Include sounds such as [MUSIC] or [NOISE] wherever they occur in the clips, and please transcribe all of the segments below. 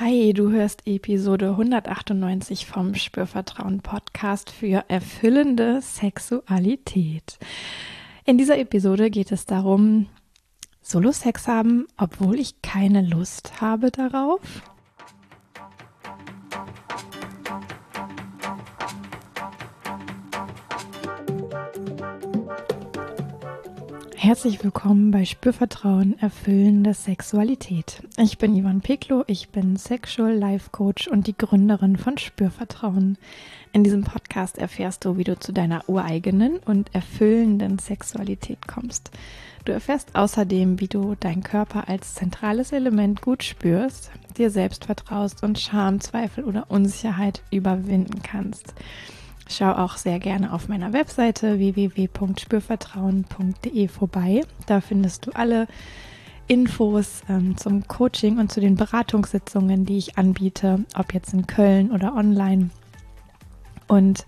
Hi, du hörst Episode 198 vom Spürvertrauen Podcast für erfüllende Sexualität. In dieser Episode geht es darum, Solo-Sex haben, obwohl ich keine Lust habe darauf. Herzlich willkommen bei Spürvertrauen erfüllende Sexualität. Ich bin Ivan Peklo, ich bin Sexual Life Coach und die Gründerin von Spürvertrauen. In diesem Podcast erfährst du, wie du zu deiner ureigenen und erfüllenden Sexualität kommst. Du erfährst außerdem, wie du deinen Körper als zentrales Element gut spürst, dir selbst vertraust und Scham, Zweifel oder Unsicherheit überwinden kannst. Schau auch sehr gerne auf meiner Webseite www.spürvertrauen.de vorbei. Da findest du alle Infos ähm, zum Coaching und zu den Beratungssitzungen, die ich anbiete, ob jetzt in Köln oder online. Und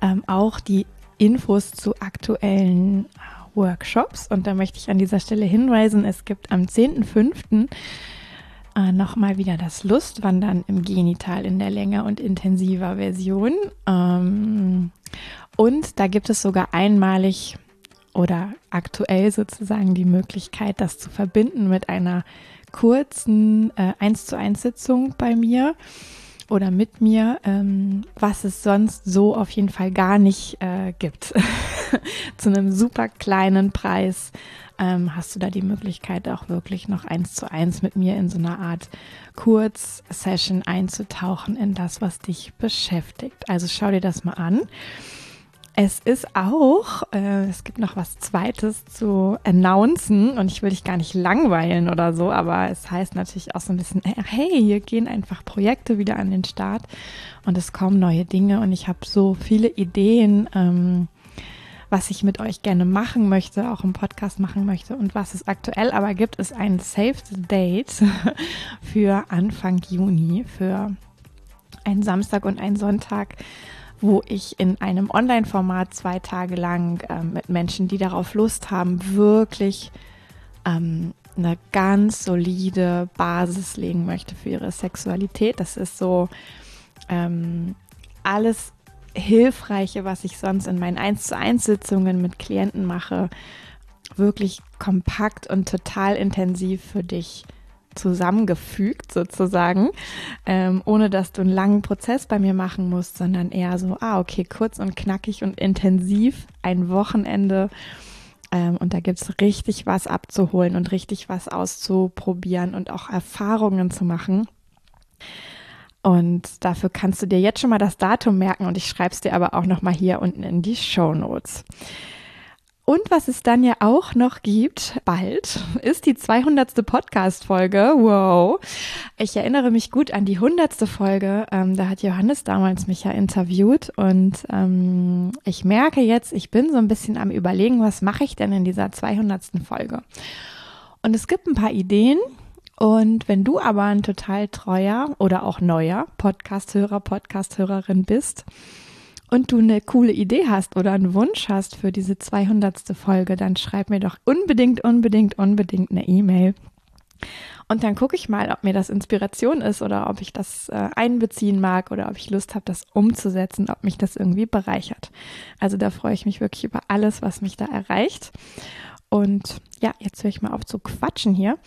ähm, auch die Infos zu aktuellen Workshops. Und da möchte ich an dieser Stelle hinweisen, es gibt am 10.05 äh, nochmal wieder das Lustwandern im Genital in der länger und intensiver Version. Ähm, und da gibt es sogar einmalig oder aktuell sozusagen die Möglichkeit, das zu verbinden mit einer kurzen äh, 1 zu 1 Sitzung bei mir oder mit mir, ähm, was es sonst so auf jeden Fall gar nicht äh, gibt. [LAUGHS] zu einem super kleinen Preis ähm, hast du da die Möglichkeit, auch wirklich noch eins zu eins mit mir in so einer Art Kurzsession einzutauchen in das, was dich beschäftigt. Also schau dir das mal an. Es ist auch, äh, es gibt noch was Zweites zu announcen und ich will dich gar nicht langweilen oder so, aber es heißt natürlich auch so ein bisschen, hey, hier gehen einfach Projekte wieder an den Start und es kommen neue Dinge und ich habe so viele Ideen, ähm, was ich mit euch gerne machen möchte, auch im Podcast machen möchte und was es aktuell aber gibt, ist ein Saved Date [LAUGHS] für Anfang Juni, für einen Samstag und einen Sonntag wo ich in einem Online-Format zwei Tage lang äh, mit Menschen, die darauf Lust haben, wirklich ähm, eine ganz solide Basis legen möchte für ihre Sexualität. Das ist so ähm, alles Hilfreiche, was ich sonst in meinen 1 zu 1 Sitzungen mit Klienten mache, wirklich kompakt und total intensiv für dich zusammengefügt sozusagen, ähm, ohne dass du einen langen Prozess bei mir machen musst, sondern eher so, ah, okay, kurz und knackig und intensiv, ein Wochenende. Ähm, und da gibt es richtig was abzuholen und richtig was auszuprobieren und auch Erfahrungen zu machen. Und dafür kannst du dir jetzt schon mal das Datum merken und ich schreibe es dir aber auch noch mal hier unten in die Show Notes. Und was es dann ja auch noch gibt, bald, ist die 200. Podcast-Folge. Wow. Ich erinnere mich gut an die 100. Folge. Ähm, da hat Johannes damals mich ja interviewt und ähm, ich merke jetzt, ich bin so ein bisschen am Überlegen, was mache ich denn in dieser 200. Folge? Und es gibt ein paar Ideen, und wenn du aber ein total treuer oder auch neuer Podcasthörer, Podcasthörerin bist und du eine coole Idee hast oder einen Wunsch hast für diese 200. Folge, dann schreib mir doch unbedingt, unbedingt, unbedingt eine E-Mail. Und dann gucke ich mal, ob mir das Inspiration ist oder ob ich das äh, einbeziehen mag oder ob ich Lust habe, das umzusetzen, ob mich das irgendwie bereichert. Also da freue ich mich wirklich über alles, was mich da erreicht. Und ja, jetzt höre ich mal auf zu quatschen hier,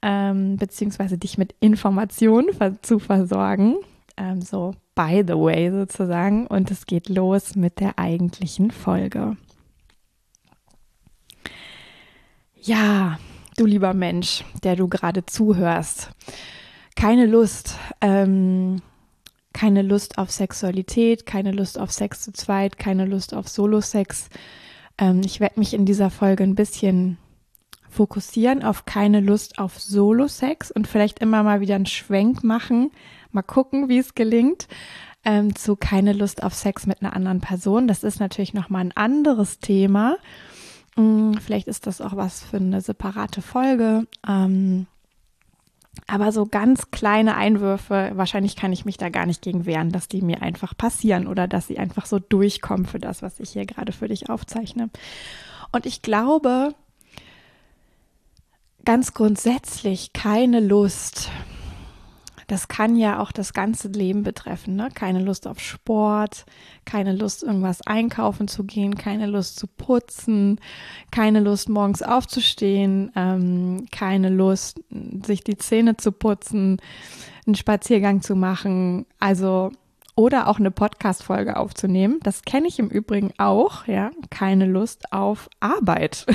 ähm, beziehungsweise dich mit Informationen zu versorgen. Ähm, so by the way sozusagen. Und es geht los mit der eigentlichen Folge. Ja, du lieber Mensch, der du gerade zuhörst. Keine Lust, ähm, keine Lust auf Sexualität, keine Lust auf Sex zu zweit, keine Lust auf Solo-Sex ähm, ich werde mich in dieser Folge ein bisschen fokussieren auf keine Lust auf Solo-Sex und vielleicht immer mal wieder einen Schwenk machen. Mal gucken, wie es gelingt. Ähm, zu keine Lust auf Sex mit einer anderen Person. Das ist natürlich nochmal ein anderes Thema. Hm, vielleicht ist das auch was für eine separate Folge. Ähm, aber so ganz kleine Einwürfe, wahrscheinlich kann ich mich da gar nicht gegen wehren, dass die mir einfach passieren oder dass sie einfach so durchkommen für das, was ich hier gerade für dich aufzeichne. Und ich glaube, ganz grundsätzlich keine Lust. Das kann ja auch das ganze Leben betreffen. Ne? Keine Lust auf Sport, keine Lust, irgendwas einkaufen zu gehen, keine Lust zu putzen, keine Lust, morgens aufzustehen, ähm, keine Lust, sich die Zähne zu putzen, einen Spaziergang zu machen. Also oder auch eine Podcast-Folge aufzunehmen. Das kenne ich im Übrigen auch, ja. Keine Lust auf Arbeit.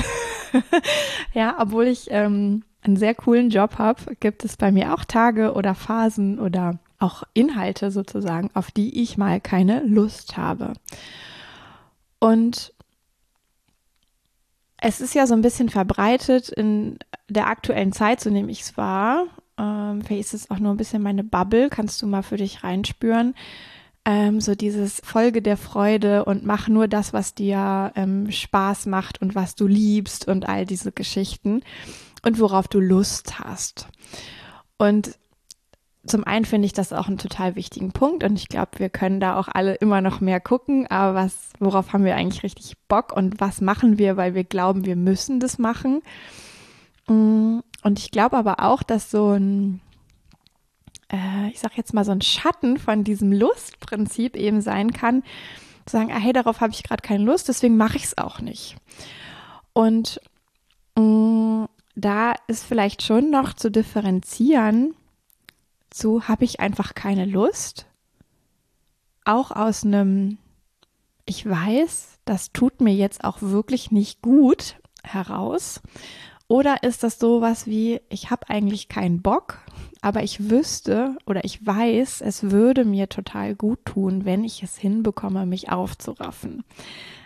[LAUGHS] ja, obwohl ich ähm, einen sehr coolen Job habe, gibt es bei mir auch Tage oder Phasen oder auch Inhalte sozusagen, auf die ich mal keine Lust habe. Und es ist ja so ein bisschen verbreitet in der aktuellen Zeit, so nehme ich es wahr, ähm, vielleicht ist es auch nur ein bisschen meine Bubble, kannst du mal für dich reinspüren. Ähm, so dieses Folge der Freude und mach nur das, was dir ähm, Spaß macht und was du liebst und all diese Geschichten und worauf du Lust hast. Und zum einen finde ich das auch einen total wichtigen Punkt und ich glaube, wir können da auch alle immer noch mehr gucken, aber was, worauf haben wir eigentlich richtig Bock und was machen wir, weil wir glauben, wir müssen das machen. Mm, und ich glaube aber auch, dass so ein, äh, ich sag jetzt mal, so ein Schatten von diesem Lustprinzip eben sein kann, zu sagen, ah, hey, darauf habe ich gerade keine Lust, deswegen mache ich es auch nicht. Und mh, mm, da ist vielleicht schon noch zu differenzieren, zu habe ich einfach keine Lust, auch aus einem, ich weiß, das tut mir jetzt auch wirklich nicht gut heraus. Oder ist das sowas wie, ich habe eigentlich keinen Bock, aber ich wüsste oder ich weiß, es würde mir total gut tun, wenn ich es hinbekomme, mich aufzuraffen.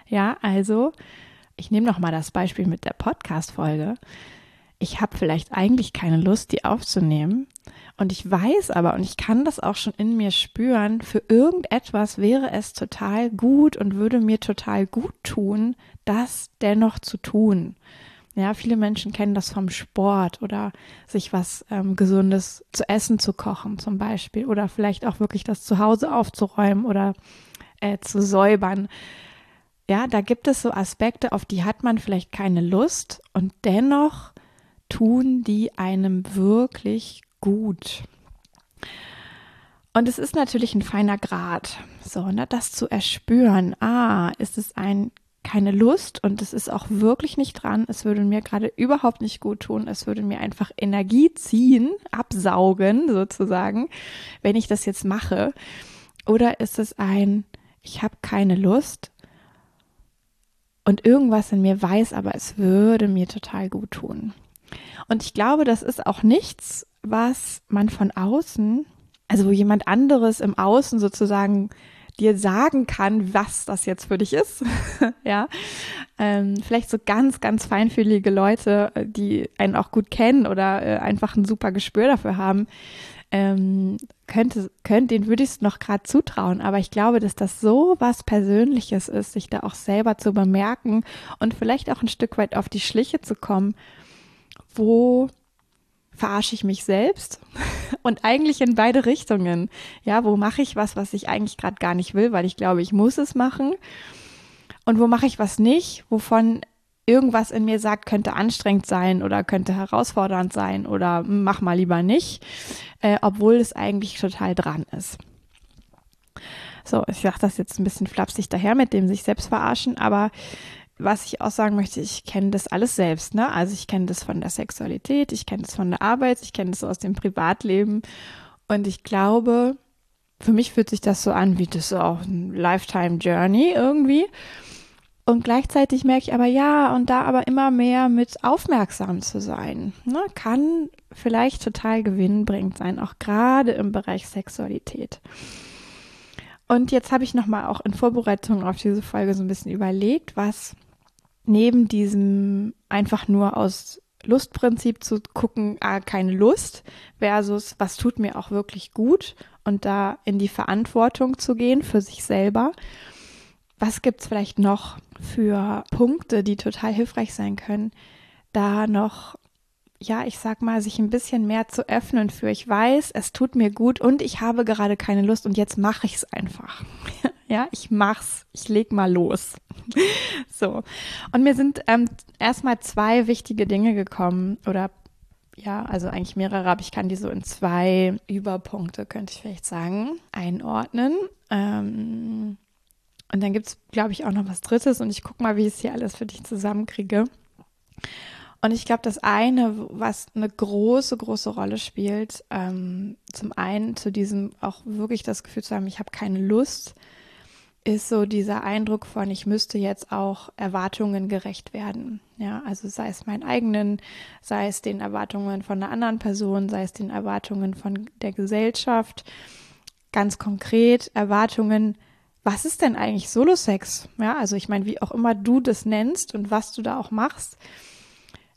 Ja, also, ich nehme noch mal das Beispiel mit der Podcast-Folge. Ich habe vielleicht eigentlich keine Lust, die aufzunehmen. Und ich weiß aber, und ich kann das auch schon in mir spüren, für irgendetwas wäre es total gut und würde mir total gut tun, das dennoch zu tun. Ja, viele Menschen kennen das vom Sport oder sich was ähm, Gesundes zu essen zu kochen zum Beispiel oder vielleicht auch wirklich das Zuhause aufzuräumen oder äh, zu säubern. Ja, da gibt es so Aspekte, auf die hat man vielleicht keine Lust und dennoch tun die einem wirklich gut. Und es ist natürlich ein feiner Grad, so, ne, das zu erspüren. Ah, ist es ein keine Lust und es ist auch wirklich nicht dran. Es würde mir gerade überhaupt nicht gut tun. Es würde mir einfach Energie ziehen, absaugen sozusagen, wenn ich das jetzt mache. Oder ist es ein, ich habe keine Lust und irgendwas in mir weiß, aber es würde mir total gut tun. Und ich glaube, das ist auch nichts, was man von außen, also wo jemand anderes im Außen sozusagen dir sagen kann, was das jetzt für dich ist. [LAUGHS] ja, ähm, vielleicht so ganz, ganz feinfühlige Leute, äh, die einen auch gut kennen oder äh, einfach ein super Gespür dafür haben, ähm, könnte, könnte, den würde ich es noch gerade zutrauen. Aber ich glaube, dass das so was Persönliches ist, sich da auch selber zu bemerken und vielleicht auch ein Stück weit auf die Schliche zu kommen, wo verarsche ich mich selbst [LAUGHS] und eigentlich in beide Richtungen. Ja, wo mache ich was, was ich eigentlich gerade gar nicht will, weil ich glaube, ich muss es machen. Und wo mache ich was nicht, wovon irgendwas in mir sagt, könnte anstrengend sein oder könnte herausfordernd sein oder mach mal lieber nicht, äh, obwohl es eigentlich total dran ist. So, ich sage das jetzt ein bisschen flapsig daher mit dem sich selbst verarschen, aber was ich auch sagen möchte, ich kenne das alles selbst, ne? Also ich kenne das von der Sexualität, ich kenne das von der Arbeit, ich kenne das aus dem Privatleben und ich glaube, für mich fühlt sich das so an, wie das auch ein Lifetime Journey irgendwie. Und gleichzeitig merke ich aber ja, und da aber immer mehr mit aufmerksam zu sein, ne, kann vielleicht total gewinnbringend sein, auch gerade im Bereich Sexualität. Und jetzt habe ich nochmal auch in Vorbereitung auf diese Folge so ein bisschen überlegt, was neben diesem einfach nur aus Lustprinzip zu gucken, ah, keine Lust, versus was tut mir auch wirklich gut und da in die Verantwortung zu gehen für sich selber. Was gibt es vielleicht noch für Punkte, die total hilfreich sein können, da noch, ja, ich sag mal, sich ein bisschen mehr zu öffnen für, ich weiß, es tut mir gut und ich habe gerade keine Lust und jetzt mache ich es einfach. [LAUGHS] Ja, ich mach's. Ich leg mal los. [LAUGHS] so. Und mir sind ähm, erstmal zwei wichtige Dinge gekommen oder ja, also eigentlich mehrere, aber ich kann die so in zwei Überpunkte, könnte ich vielleicht sagen, einordnen. Ähm, und dann gibt es, glaube ich, auch noch was Drittes und ich gucke mal, wie ich es hier alles für dich zusammenkriege. Und ich glaube, das eine, was eine große, große Rolle spielt, ähm, zum einen zu diesem auch wirklich das Gefühl zu haben, ich habe keine Lust, ist so dieser Eindruck von, ich müsste jetzt auch Erwartungen gerecht werden. Ja, also sei es meinen eigenen, sei es den Erwartungen von einer anderen Person, sei es den Erwartungen von der Gesellschaft. Ganz konkret Erwartungen, was ist denn eigentlich Solo-Sex? Ja, also ich meine, wie auch immer du das nennst und was du da auch machst.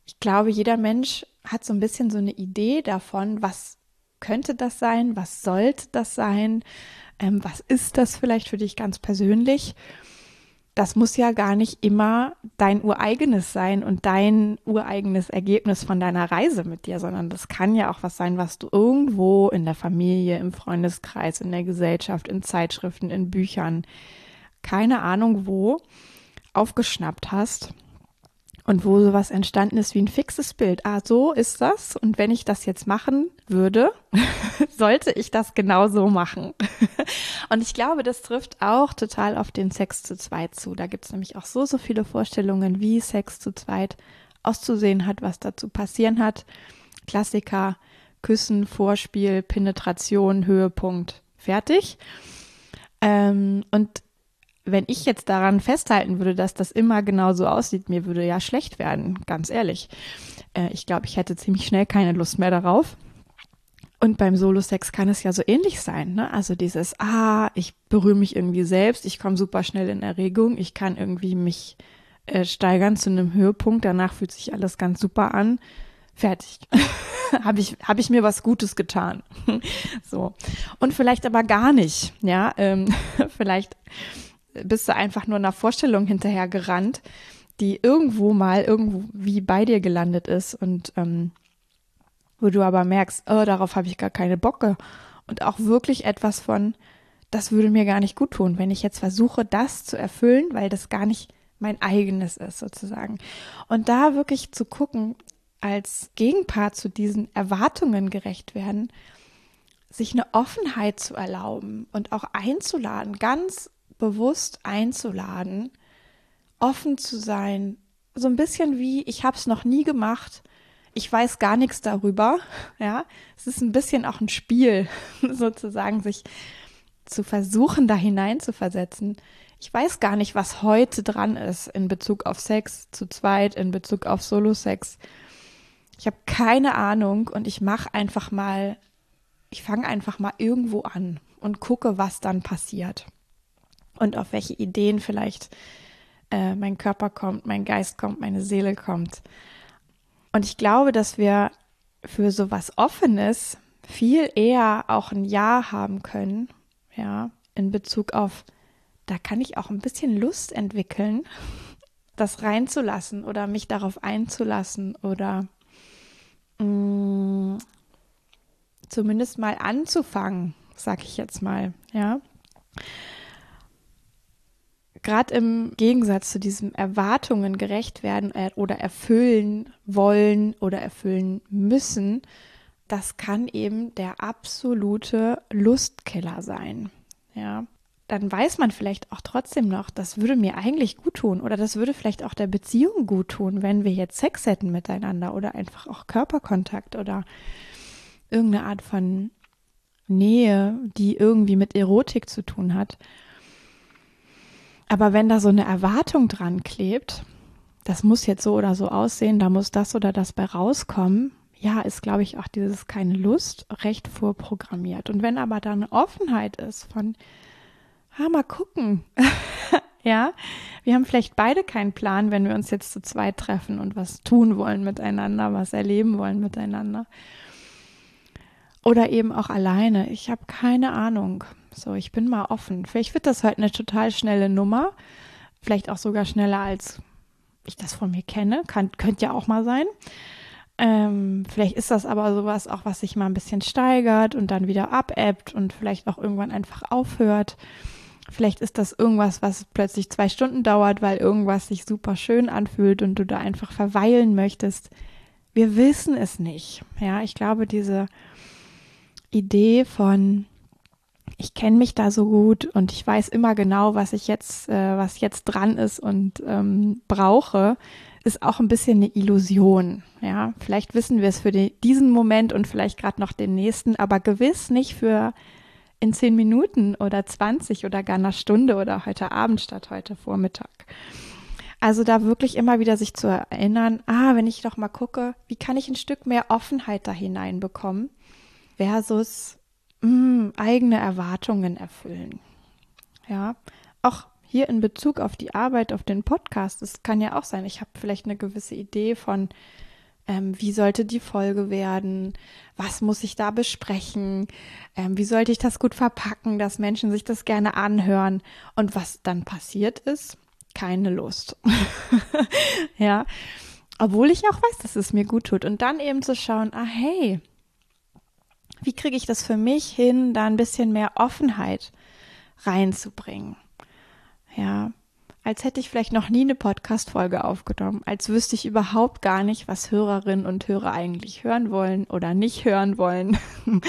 Ich glaube, jeder Mensch hat so ein bisschen so eine Idee davon, was könnte das sein, was sollte das sein, ähm, was ist das vielleicht für dich ganz persönlich? Das muss ja gar nicht immer dein ureigenes sein und dein ureigenes Ergebnis von deiner Reise mit dir, sondern das kann ja auch was sein, was du irgendwo in der Familie, im Freundeskreis, in der Gesellschaft, in Zeitschriften, in Büchern, keine Ahnung wo, aufgeschnappt hast und wo sowas entstanden ist wie ein fixes Bild. Ah, so ist das. Und wenn ich das jetzt machen würde, [LAUGHS] sollte ich das genau so machen. [LAUGHS] und ich glaube, das trifft auch total auf den Sex zu zweit zu. Da gibt es nämlich auch so, so viele Vorstellungen, wie Sex zu zweit auszusehen hat, was dazu passieren hat. Klassiker, Küssen, Vorspiel, Penetration, Höhepunkt, fertig. Ähm, und wenn ich jetzt daran festhalten würde, dass das immer genau so aussieht, mir würde ja schlecht werden, ganz ehrlich. Äh, ich glaube, ich hätte ziemlich schnell keine Lust mehr darauf. Und beim Solo-Sex kann es ja so ähnlich sein, ne? Also dieses, ah, ich berühre mich irgendwie selbst, ich komme super schnell in Erregung, ich kann irgendwie mich äh, steigern zu einem Höhepunkt, danach fühlt sich alles ganz super an. Fertig. [LAUGHS] habe ich, hab ich mir was Gutes getan. [LAUGHS] so. Und vielleicht aber gar nicht, ja. Ähm, [LAUGHS] vielleicht bist du einfach nur einer Vorstellung hinterher gerannt, die irgendwo mal irgendwie bei dir gelandet ist und ähm, wo du aber merkst, oh, darauf habe ich gar keine Bocke und auch wirklich etwas von, das würde mir gar nicht gut tun, wenn ich jetzt versuche, das zu erfüllen, weil das gar nicht mein eigenes ist sozusagen. Und da wirklich zu gucken, als Gegenpart zu diesen Erwartungen gerecht werden, sich eine Offenheit zu erlauben und auch einzuladen, ganz bewusst einzuladen, offen zu sein, so ein bisschen wie ich habe es noch nie gemacht, ich weiß gar nichts darüber, [LAUGHS] ja, es ist ein bisschen auch ein Spiel, [LAUGHS] sozusagen sich zu versuchen, da hinein zu versetzen. Ich weiß gar nicht, was heute dran ist in Bezug auf Sex zu zweit, in Bezug auf Solo-Sex. Ich habe keine Ahnung und ich mache einfach mal, ich fange einfach mal irgendwo an und gucke, was dann passiert und auf welche Ideen vielleicht äh, mein Körper kommt, mein Geist kommt, meine Seele kommt. Und ich glaube, dass wir für sowas Offenes viel eher auch ein Ja haben können, ja, in Bezug auf, da kann ich auch ein bisschen Lust entwickeln, [LAUGHS] das reinzulassen oder mich darauf einzulassen oder mh, mm, zumindest mal anzufangen, sag ich jetzt mal, ja gerade im Gegensatz zu diesem Erwartungen gerecht werden äh, oder erfüllen wollen oder erfüllen müssen, das kann eben der absolute Lustkiller sein. Ja, dann weiß man vielleicht auch trotzdem noch, das würde mir eigentlich gut tun oder das würde vielleicht auch der Beziehung gut tun, wenn wir jetzt Sex hätten miteinander oder einfach auch Körperkontakt oder irgendeine Art von Nähe, die irgendwie mit Erotik zu tun hat. Aber wenn da so eine Erwartung dran klebt, das muss jetzt so oder so aussehen, da muss das oder das bei rauskommen, ja, ist, glaube ich, auch dieses keine Lust recht vorprogrammiert. Und wenn aber da eine Offenheit ist von, ah, mal gucken, [LAUGHS] ja, wir haben vielleicht beide keinen Plan, wenn wir uns jetzt zu zweit treffen und was tun wollen miteinander, was erleben wollen miteinander. Oder eben auch alleine. Ich habe keine Ahnung. So, ich bin mal offen. Vielleicht wird das heute eine total schnelle Nummer. Vielleicht auch sogar schneller, als ich das von mir kenne. Kann, könnte ja auch mal sein. Ähm, vielleicht ist das aber sowas auch, was sich mal ein bisschen steigert und dann wieder abebbt und vielleicht auch irgendwann einfach aufhört. Vielleicht ist das irgendwas, was plötzlich zwei Stunden dauert, weil irgendwas sich super schön anfühlt und du da einfach verweilen möchtest. wir wissen es nicht. Ja, ich glaube, diese Idee von ich kenne mich da so gut und ich weiß immer genau, was ich jetzt, äh, was jetzt dran ist und ähm, brauche, ist auch ein bisschen eine Illusion. Ja, vielleicht wissen wir es für die, diesen Moment und vielleicht gerade noch den nächsten, aber gewiss nicht für in zehn Minuten oder 20 oder gar einer Stunde oder heute Abend statt heute Vormittag. Also da wirklich immer wieder sich zu erinnern, ah, wenn ich doch mal gucke, wie kann ich ein Stück mehr Offenheit da hineinbekommen versus mh, mm, eigene Erwartungen erfüllen. Ja, auch hier in Bezug auf die Arbeit, auf den Podcast, es kann ja auch sein, ich habe vielleicht eine gewisse Idee von, ähm, wie sollte die Folge werden, was muss ich da besprechen, ähm, wie sollte ich das gut verpacken, dass Menschen sich das gerne anhören und was dann passiert ist, keine Lust. [LAUGHS] ja, obwohl ich auch weiß, dass es mir gut tut und dann eben zu schauen, ah hey, wie kriege ich das für mich hin, da ein bisschen mehr Offenheit reinzubringen? Ja, als hätte ich vielleicht noch nie eine Podcast-Folge aufgenommen, als wüsste ich überhaupt gar nicht, was Hörerinnen und Hörer eigentlich hören wollen oder nicht hören wollen. [LAUGHS]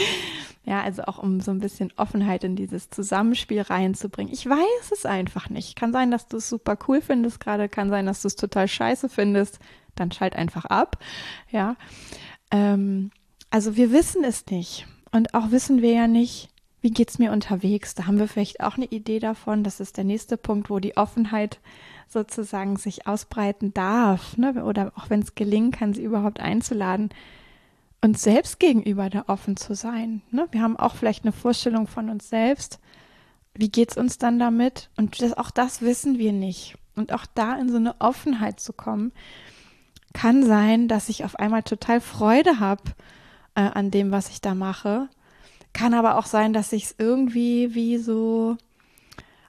ja, also auch um so ein bisschen Offenheit in dieses Zusammenspiel reinzubringen. Ich weiß es einfach nicht. Kann sein, dass du es super cool findest gerade, kann sein, dass du es total scheiße findest. Dann schalt einfach ab. Ja. Ähm, also wir wissen es nicht. Und auch wissen wir ja nicht, wie geht es mir unterwegs. Da haben wir vielleicht auch eine Idee davon. Das ist der nächste Punkt, wo die Offenheit sozusagen sich ausbreiten darf. Ne? Oder auch wenn es gelingen kann, sie überhaupt einzuladen, uns selbst gegenüber da offen zu sein. Ne? Wir haben auch vielleicht eine Vorstellung von uns selbst. Wie geht es uns dann damit? Und das, auch das wissen wir nicht. Und auch da in so eine Offenheit zu kommen, kann sein, dass ich auf einmal total Freude habe äh, an dem, was ich da mache. Kann aber auch sein, dass sich es irgendwie wie so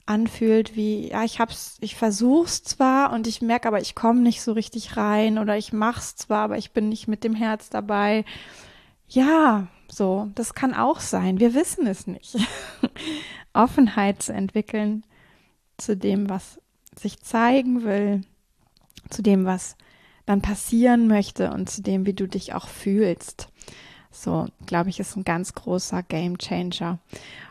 anfühlt, wie ja, ich hab's, ich versuch's zwar und ich merke aber, ich komme nicht so richtig rein oder ich mach's zwar, aber ich bin nicht mit dem Herz dabei. Ja, so, das kann auch sein. Wir wissen es nicht. [LAUGHS] Offenheit zu entwickeln zu dem, was sich zeigen will, zu dem, was dann passieren möchte und zu dem, wie du dich auch fühlst. So, glaube ich, ist ein ganz großer Game Changer,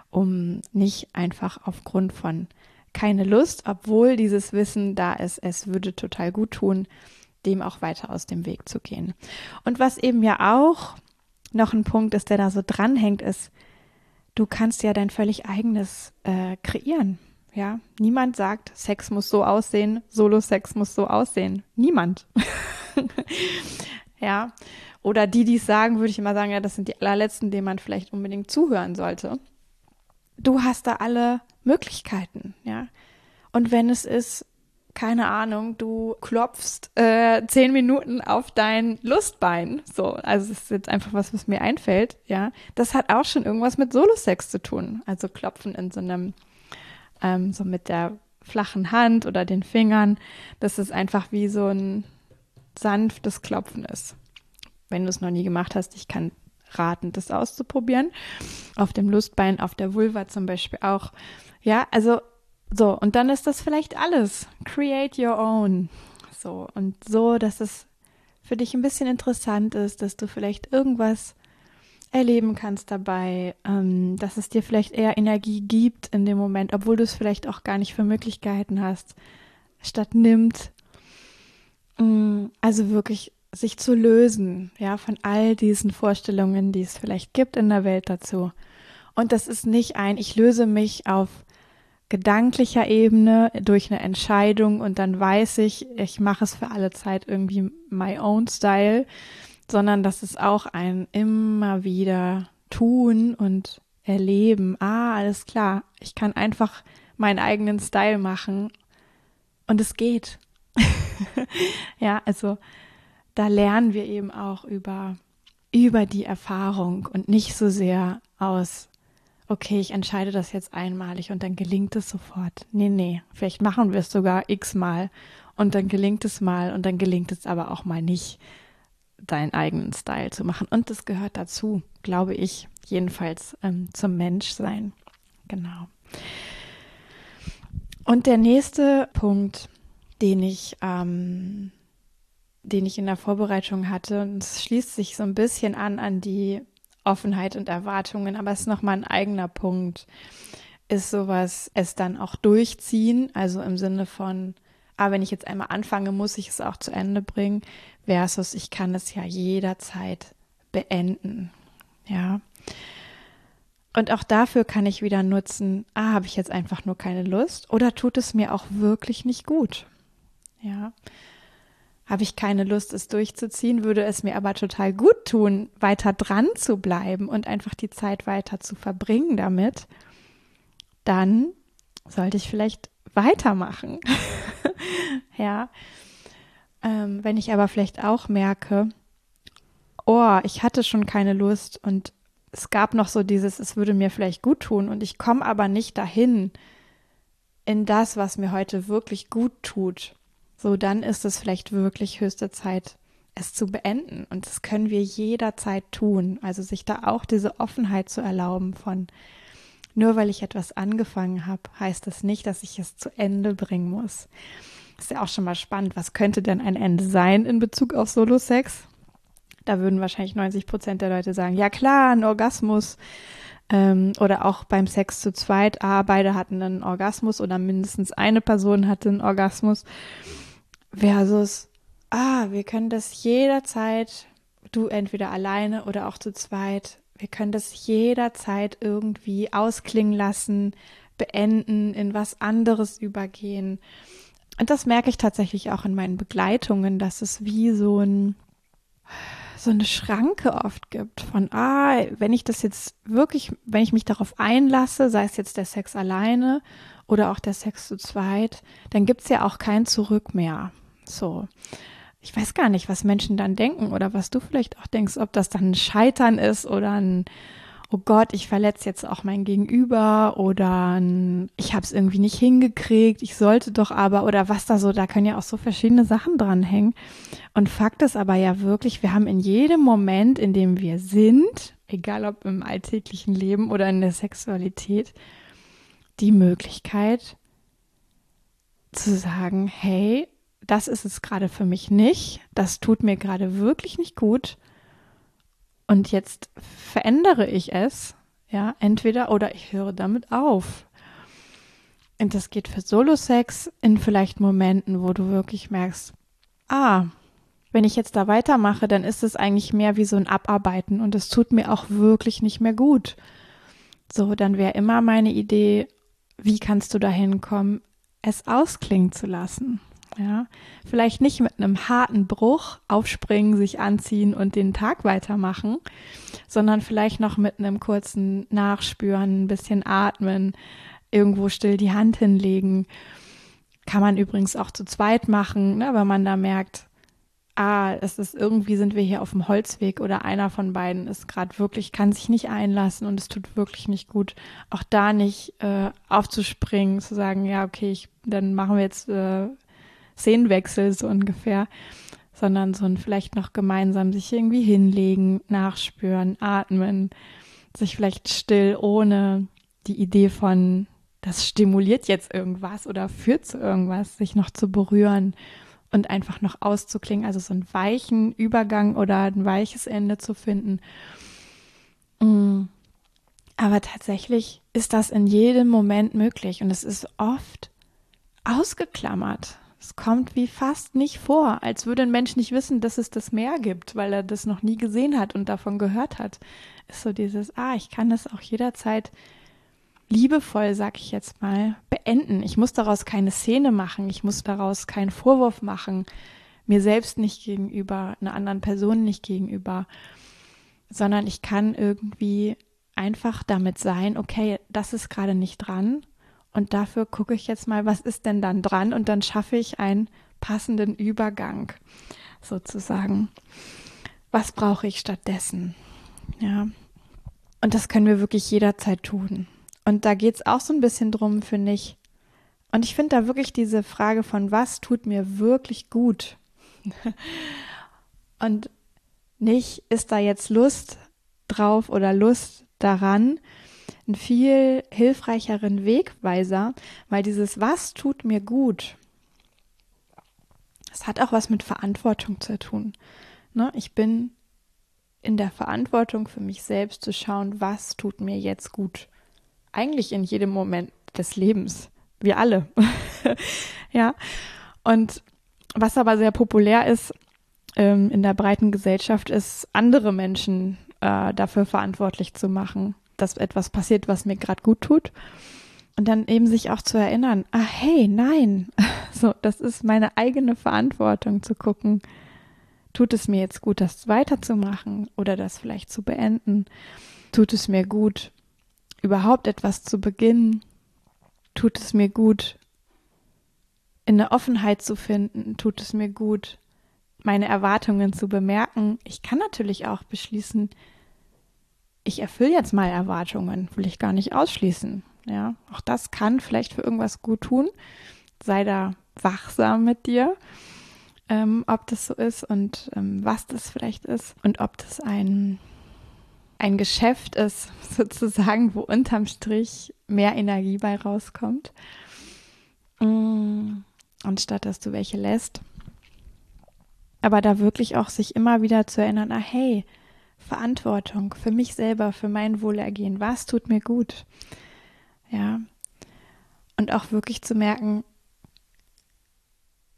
um nicht einfach aufgrund von keine Lust, obwohl dieses Wissen da ist, es würde total gut tun, dem auch weiter aus dem Weg zu gehen. Und was eben ja auch noch ein Punkt ist, der da so dranhängt, ist, du kannst ja dein völlig eigenes äh, kreieren. Ja, niemand sagt, Sex muss so aussehen, Solo-Sex muss so aussehen. Niemand. [LAUGHS] ja, oder die, die es sagen, würde ich immer sagen, ja, das sind die allerletzten, denen man vielleicht unbedingt zuhören sollte. Du hast da alle Möglichkeiten, ja. Und wenn es ist, keine Ahnung, du klopfst äh, zehn Minuten auf dein Lustbein, so, also es ist jetzt einfach was, was mir einfällt, ja. Das hat auch schon irgendwas mit Solosex zu tun. Also klopfen in so einem, ähm, so mit der flachen Hand oder den Fingern, dass es einfach wie so ein sanftes Klopfen ist wenn du es noch nie gemacht hast, ich kann raten, das auszuprobieren. Auf dem Lustbein, auf der Vulva zum Beispiel auch. Ja, also so, und dann ist das vielleicht alles. Create your own. So, und so, dass es für dich ein bisschen interessant ist, dass du vielleicht irgendwas erleben kannst dabei, ähm, dass es dir vielleicht eher Energie gibt in dem Moment, obwohl du es vielleicht auch gar nicht für Möglichkeiten hast, statt nimmt. Mm, also wirklich sich zu lösen, ja, von all diesen Vorstellungen, die es vielleicht gibt in der Welt dazu. Und das ist nicht ein, ich löse mich auf gedanklicher Ebene durch eine Entscheidung und dann weiß ich, ich mache es für alle Zeit irgendwie my own style, sondern das ist auch ein immer wieder tun und erleben. Ah, alles klar. Ich kann einfach meinen eigenen Style machen und es geht. [LAUGHS] ja, also da lernen wir eben auch über, über die Erfahrung und nicht so sehr aus, okay, ich entscheide das jetzt einmalig und dann gelingt es sofort. Nee, nee, vielleicht machen wir es sogar x-mal und dann gelingt es mal und dann gelingt es aber auch mal nicht, deinen eigenen Style zu machen. Und das gehört dazu, glaube ich, jedenfalls ähm, zum Menschsein. Genau. Und der nächste Punkt, den ich ähm, den ich in der Vorbereitung hatte. Und es schließt sich so ein bisschen an an die Offenheit und Erwartungen, aber es ist nochmal ein eigener Punkt. Ist sowas, es dann auch durchziehen, also im Sinne von, ah, wenn ich jetzt einmal anfange, muss ich es auch zu Ende bringen, versus ich kann es ja jederzeit beenden. Ja. Und auch dafür kann ich wieder nutzen, ah, habe ich jetzt einfach nur keine Lust oder tut es mir auch wirklich nicht gut? Ja. Habe ich keine Lust, es durchzuziehen, würde es mir aber total gut tun, weiter dran zu bleiben und einfach die Zeit weiter zu verbringen damit, dann sollte ich vielleicht weitermachen. [LAUGHS] ja. Ähm, wenn ich aber vielleicht auch merke, oh, ich hatte schon keine Lust und es gab noch so dieses, es würde mir vielleicht gut tun und ich komme aber nicht dahin in das, was mir heute wirklich gut tut. So, dann ist es vielleicht wirklich höchste Zeit, es zu beenden. Und das können wir jederzeit tun. Also sich da auch diese Offenheit zu erlauben von, nur weil ich etwas angefangen habe, heißt das nicht, dass ich es zu Ende bringen muss. Ist ja auch schon mal spannend. Was könnte denn ein Ende sein in Bezug auf Solo-Sex? Da würden wahrscheinlich 90 Prozent der Leute sagen, ja klar, ein Orgasmus. Ähm, oder auch beim Sex zu zweit, ah, beide hatten einen Orgasmus oder mindestens eine Person hatte einen Orgasmus. Versus, ah, wir können das jederzeit, du entweder alleine oder auch zu zweit, wir können das jederzeit irgendwie ausklingen lassen, beenden, in was anderes übergehen. Und das merke ich tatsächlich auch in meinen Begleitungen, dass es wie so ein so eine Schranke oft gibt von, ah, wenn ich das jetzt wirklich, wenn ich mich darauf einlasse, sei es jetzt der Sex alleine oder auch der Sex zu zweit, dann gibt es ja auch kein Zurück mehr. So. Ich weiß gar nicht, was Menschen dann denken oder was du vielleicht auch denkst, ob das dann ein Scheitern ist oder ein oh Gott, ich verletze jetzt auch mein Gegenüber oder ich habe es irgendwie nicht hingekriegt, ich sollte doch aber oder was da so, da können ja auch so verschiedene Sachen dranhängen. Und Fakt ist aber ja wirklich, wir haben in jedem Moment, in dem wir sind, egal ob im alltäglichen Leben oder in der Sexualität, die Möglichkeit zu sagen, hey, das ist es gerade für mich nicht, das tut mir gerade wirklich nicht gut und jetzt verändere ich es, ja, entweder oder ich höre damit auf. Und das geht für Solo-Sex in vielleicht Momenten, wo du wirklich merkst, ah, wenn ich jetzt da weitermache, dann ist es eigentlich mehr wie so ein Abarbeiten und es tut mir auch wirklich nicht mehr gut. So, dann wäre immer meine Idee, wie kannst du dahin kommen, es ausklingen zu lassen. Ja, vielleicht nicht mit einem harten Bruch aufspringen, sich anziehen und den Tag weitermachen, sondern vielleicht noch mit einem kurzen Nachspüren, ein bisschen atmen, irgendwo still die Hand hinlegen. Kann man übrigens auch zu zweit machen, ne, wenn man da merkt, ah, es ist irgendwie sind wir hier auf dem Holzweg oder einer von beiden ist gerade wirklich, kann sich nicht einlassen und es tut wirklich nicht gut. Auch da nicht äh, aufzuspringen, zu sagen, ja, okay, ich, dann machen wir jetzt äh, Szenenwechsel so ungefähr, sondern so ein vielleicht noch gemeinsam sich irgendwie hinlegen, nachspüren, atmen, sich vielleicht still ohne die Idee von, das stimuliert jetzt irgendwas oder führt zu irgendwas, sich noch zu berühren und einfach noch auszuklingen, also so einen weichen Übergang oder ein weiches Ende zu finden. Mm. Aber tatsächlich ist das in jedem Moment möglich und es ist oft ausgeklammert. Es kommt wie fast nicht vor, als würde ein Mensch nicht wissen, dass es das Meer gibt, weil er das noch nie gesehen hat und davon gehört hat. Ist so dieses, ah, ich kann das auch jederzeit liebevoll, sag ich jetzt mal, beenden. Ich muss daraus keine Szene machen, ich muss daraus keinen Vorwurf machen, mir selbst nicht gegenüber, einer anderen Person nicht gegenüber, sondern ich kann irgendwie einfach damit sein, okay, das ist gerade nicht dran und dafür gucke ich jetzt mal, was ist denn dann dran? Und dann schaffe ich einen passenden Übergang sozusagen. Was brauche ich stattdessen? Ja. Und das können wir wirklich jederzeit tun. Und da geht es auch so ein bisschen drum, finde ich. Und ich finde da wirklich diese Frage von, was tut mir wirklich gut? [LAUGHS] Und nicht, ist da jetzt Lust drauf oder Lust daran, einen viel hilfreicheren Wegweiser, weil dieses Was tut mir gut, Das hat auch was mit Verantwortung zu tun. Ne? Ich bin in der Verantwortung für mich selbst zu schauen, was tut mir jetzt gut. Eigentlich in jedem Moment des Lebens. Wir alle. [LAUGHS] ja. Und was aber sehr populär ist ähm, in der breiten Gesellschaft, ist, andere Menschen äh, dafür verantwortlich zu machen, dass etwas passiert, was mir gerade gut tut. Und dann eben sich auch zu erinnern, ah hey, nein, [LAUGHS] so, das ist meine eigene Verantwortung zu gucken, tut es mir jetzt gut, das weiterzumachen oder das vielleicht zu beenden? Tut es mir gut, überhaupt etwas zu beginnen? Tut es mir gut, in der Offenheit zu finden? Tut es mir gut, meine Erwartungen zu bemerken? Ich kann natürlich auch beschließen, ich erfülle jetzt mal Erwartungen, will ich gar nicht ausschließen. Ja, auch das kann vielleicht für irgendwas gut tun. Sei da wachsam mit dir, ähm, ob das so ist und ähm, was das vielleicht ist und ob das ein, ein Geschäft ist, [LAUGHS] sozusagen, wo unterm Strich mehr Energie bei rauskommt, mm, anstatt dass du welche lässt. Aber da wirklich auch sich immer wieder zu erinnern, ah hey, Verantwortung für mich selber, für mein Wohlergehen. Was tut mir gut? Ja. Und auch wirklich zu merken,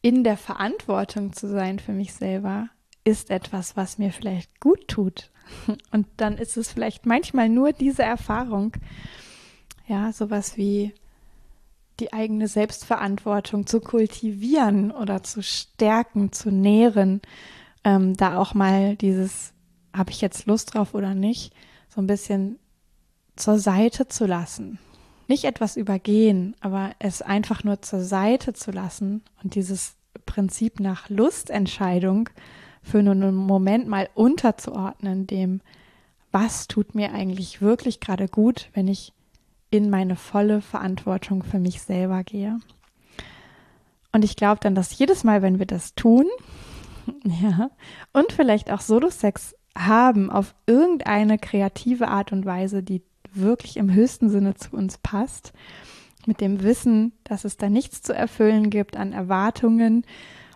in der Verantwortung zu sein für mich selber, ist etwas, was mir vielleicht gut tut. [LAUGHS] Und dann ist es vielleicht manchmal nur diese Erfahrung. Ja, sowas wie die eigene Selbstverantwortung zu kultivieren oder zu stärken, zu nähren, ähm, da auch mal dieses habe ich jetzt Lust drauf oder nicht, so ein bisschen zur Seite zu lassen. Nicht etwas übergehen, aber es einfach nur zur Seite zu lassen und dieses Prinzip nach Lustentscheidung für nur einen Moment mal unterzuordnen, dem, was tut mir eigentlich wirklich gerade gut, wenn ich in meine volle Verantwortung für mich selber gehe. Und ich glaube dann, dass jedes Mal, wenn wir das tun, [LAUGHS] ja, und vielleicht auch Solo-Sex haben auf irgendeine kreative Art und Weise, die wirklich im höchsten Sinne zu uns passt, mit dem Wissen, dass es da nichts zu erfüllen gibt an Erwartungen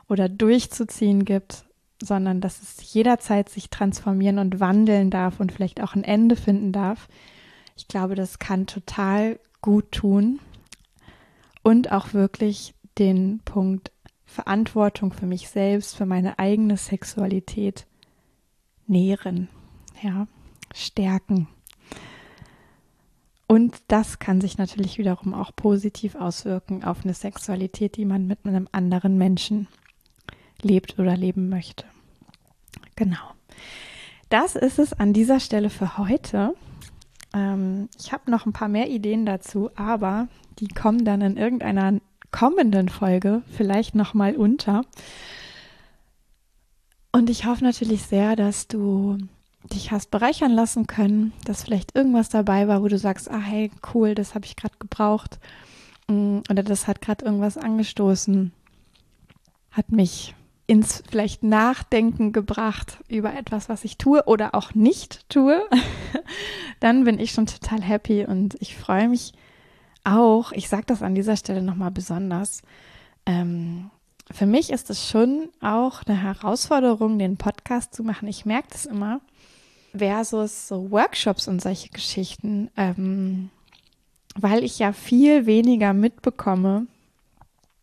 oder durchzuziehen gibt, sondern dass es jederzeit sich transformieren und wandeln darf und vielleicht auch ein Ende finden darf. Ich glaube, das kann total gut tun und auch wirklich den Punkt Verantwortung für mich selbst, für meine eigene Sexualität nähren, ja, stärken. Und das kann sich natürlich wiederum auch positiv auswirken auf eine Sexualität, die man mit einem anderen Menschen lebt oder leben möchte. Genau. Das ist es an dieser Stelle für heute. Ähm, ich habe noch ein paar mehr Ideen dazu, aber die kommen dann in irgendeiner kommenden Folge vielleicht nochmal unter. Und ich hoffe natürlich sehr, dass du dich hast bereichern lassen können, dass vielleicht irgendwas dabei war, wo du sagst, ah hey, cool, das habe ich gerade gebraucht. Mm, oder das hat gerade irgendwas angestoßen, hat mich ins vielleicht Nachdenken gebracht über etwas, was ich tue oder auch nicht tue, [LAUGHS] dann bin ich schon total happy und ich freue mich auch, ich sage das an dieser Stelle nochmal besonders, ähm, für mich ist es schon auch eine Herausforderung, den Podcast zu machen. Ich merke das immer. Versus so Workshops und solche Geschichten, ähm, weil ich ja viel weniger mitbekomme,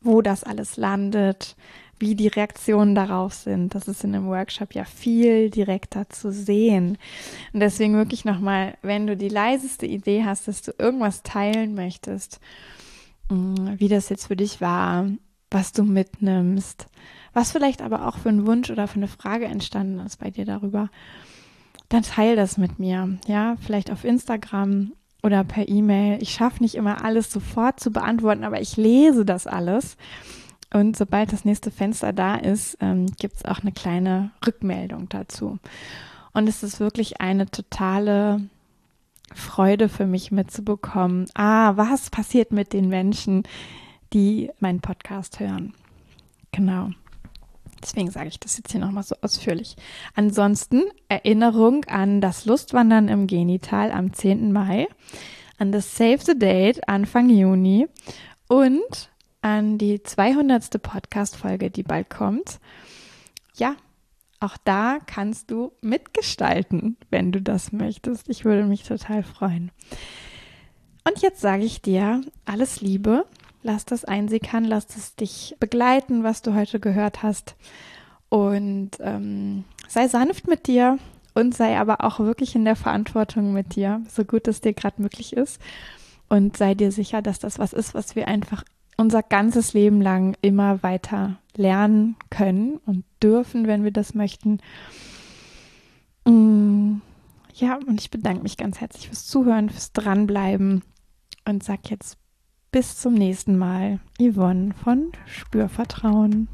wo das alles landet, wie die Reaktionen darauf sind. Das ist in einem Workshop ja viel direkter zu sehen. Und deswegen wirklich nochmal, wenn du die leiseste Idee hast, dass du irgendwas teilen möchtest, mm, wie das jetzt für dich war, was du mitnimmst, was vielleicht aber auch für einen Wunsch oder für eine Frage entstanden ist bei dir darüber, dann teil das mit mir. Ja, vielleicht auf Instagram oder per E-Mail. Ich schaffe nicht immer alles sofort zu beantworten, aber ich lese das alles. Und sobald das nächste Fenster da ist, ähm, gibt es auch eine kleine Rückmeldung dazu. Und es ist wirklich eine totale Freude für mich mitzubekommen. Ah, was passiert mit den Menschen, die meinen Podcast hören. Genau. Deswegen sage ich das jetzt hier nochmal so ausführlich. Ansonsten Erinnerung an das Lustwandern im Genital am 10. Mai, an das Save the Date Anfang Juni und an die 200. Podcast-Folge, die bald kommt. Ja, auch da kannst du mitgestalten, wenn du das möchtest. Ich würde mich total freuen. Und jetzt sage ich dir alles Liebe. Lass das einsickern, lass es dich begleiten, was du heute gehört hast. Und ähm, sei sanft mit dir und sei aber auch wirklich in der Verantwortung mit dir, so gut es dir gerade möglich ist. Und sei dir sicher, dass das was ist, was wir einfach unser ganzes Leben lang immer weiter lernen können und dürfen, wenn wir das möchten. Mm, ja, und ich bedanke mich ganz herzlich fürs Zuhören, fürs Dranbleiben und sag jetzt bis zum nächsten Mal. Yvonne von Spürvertrauen.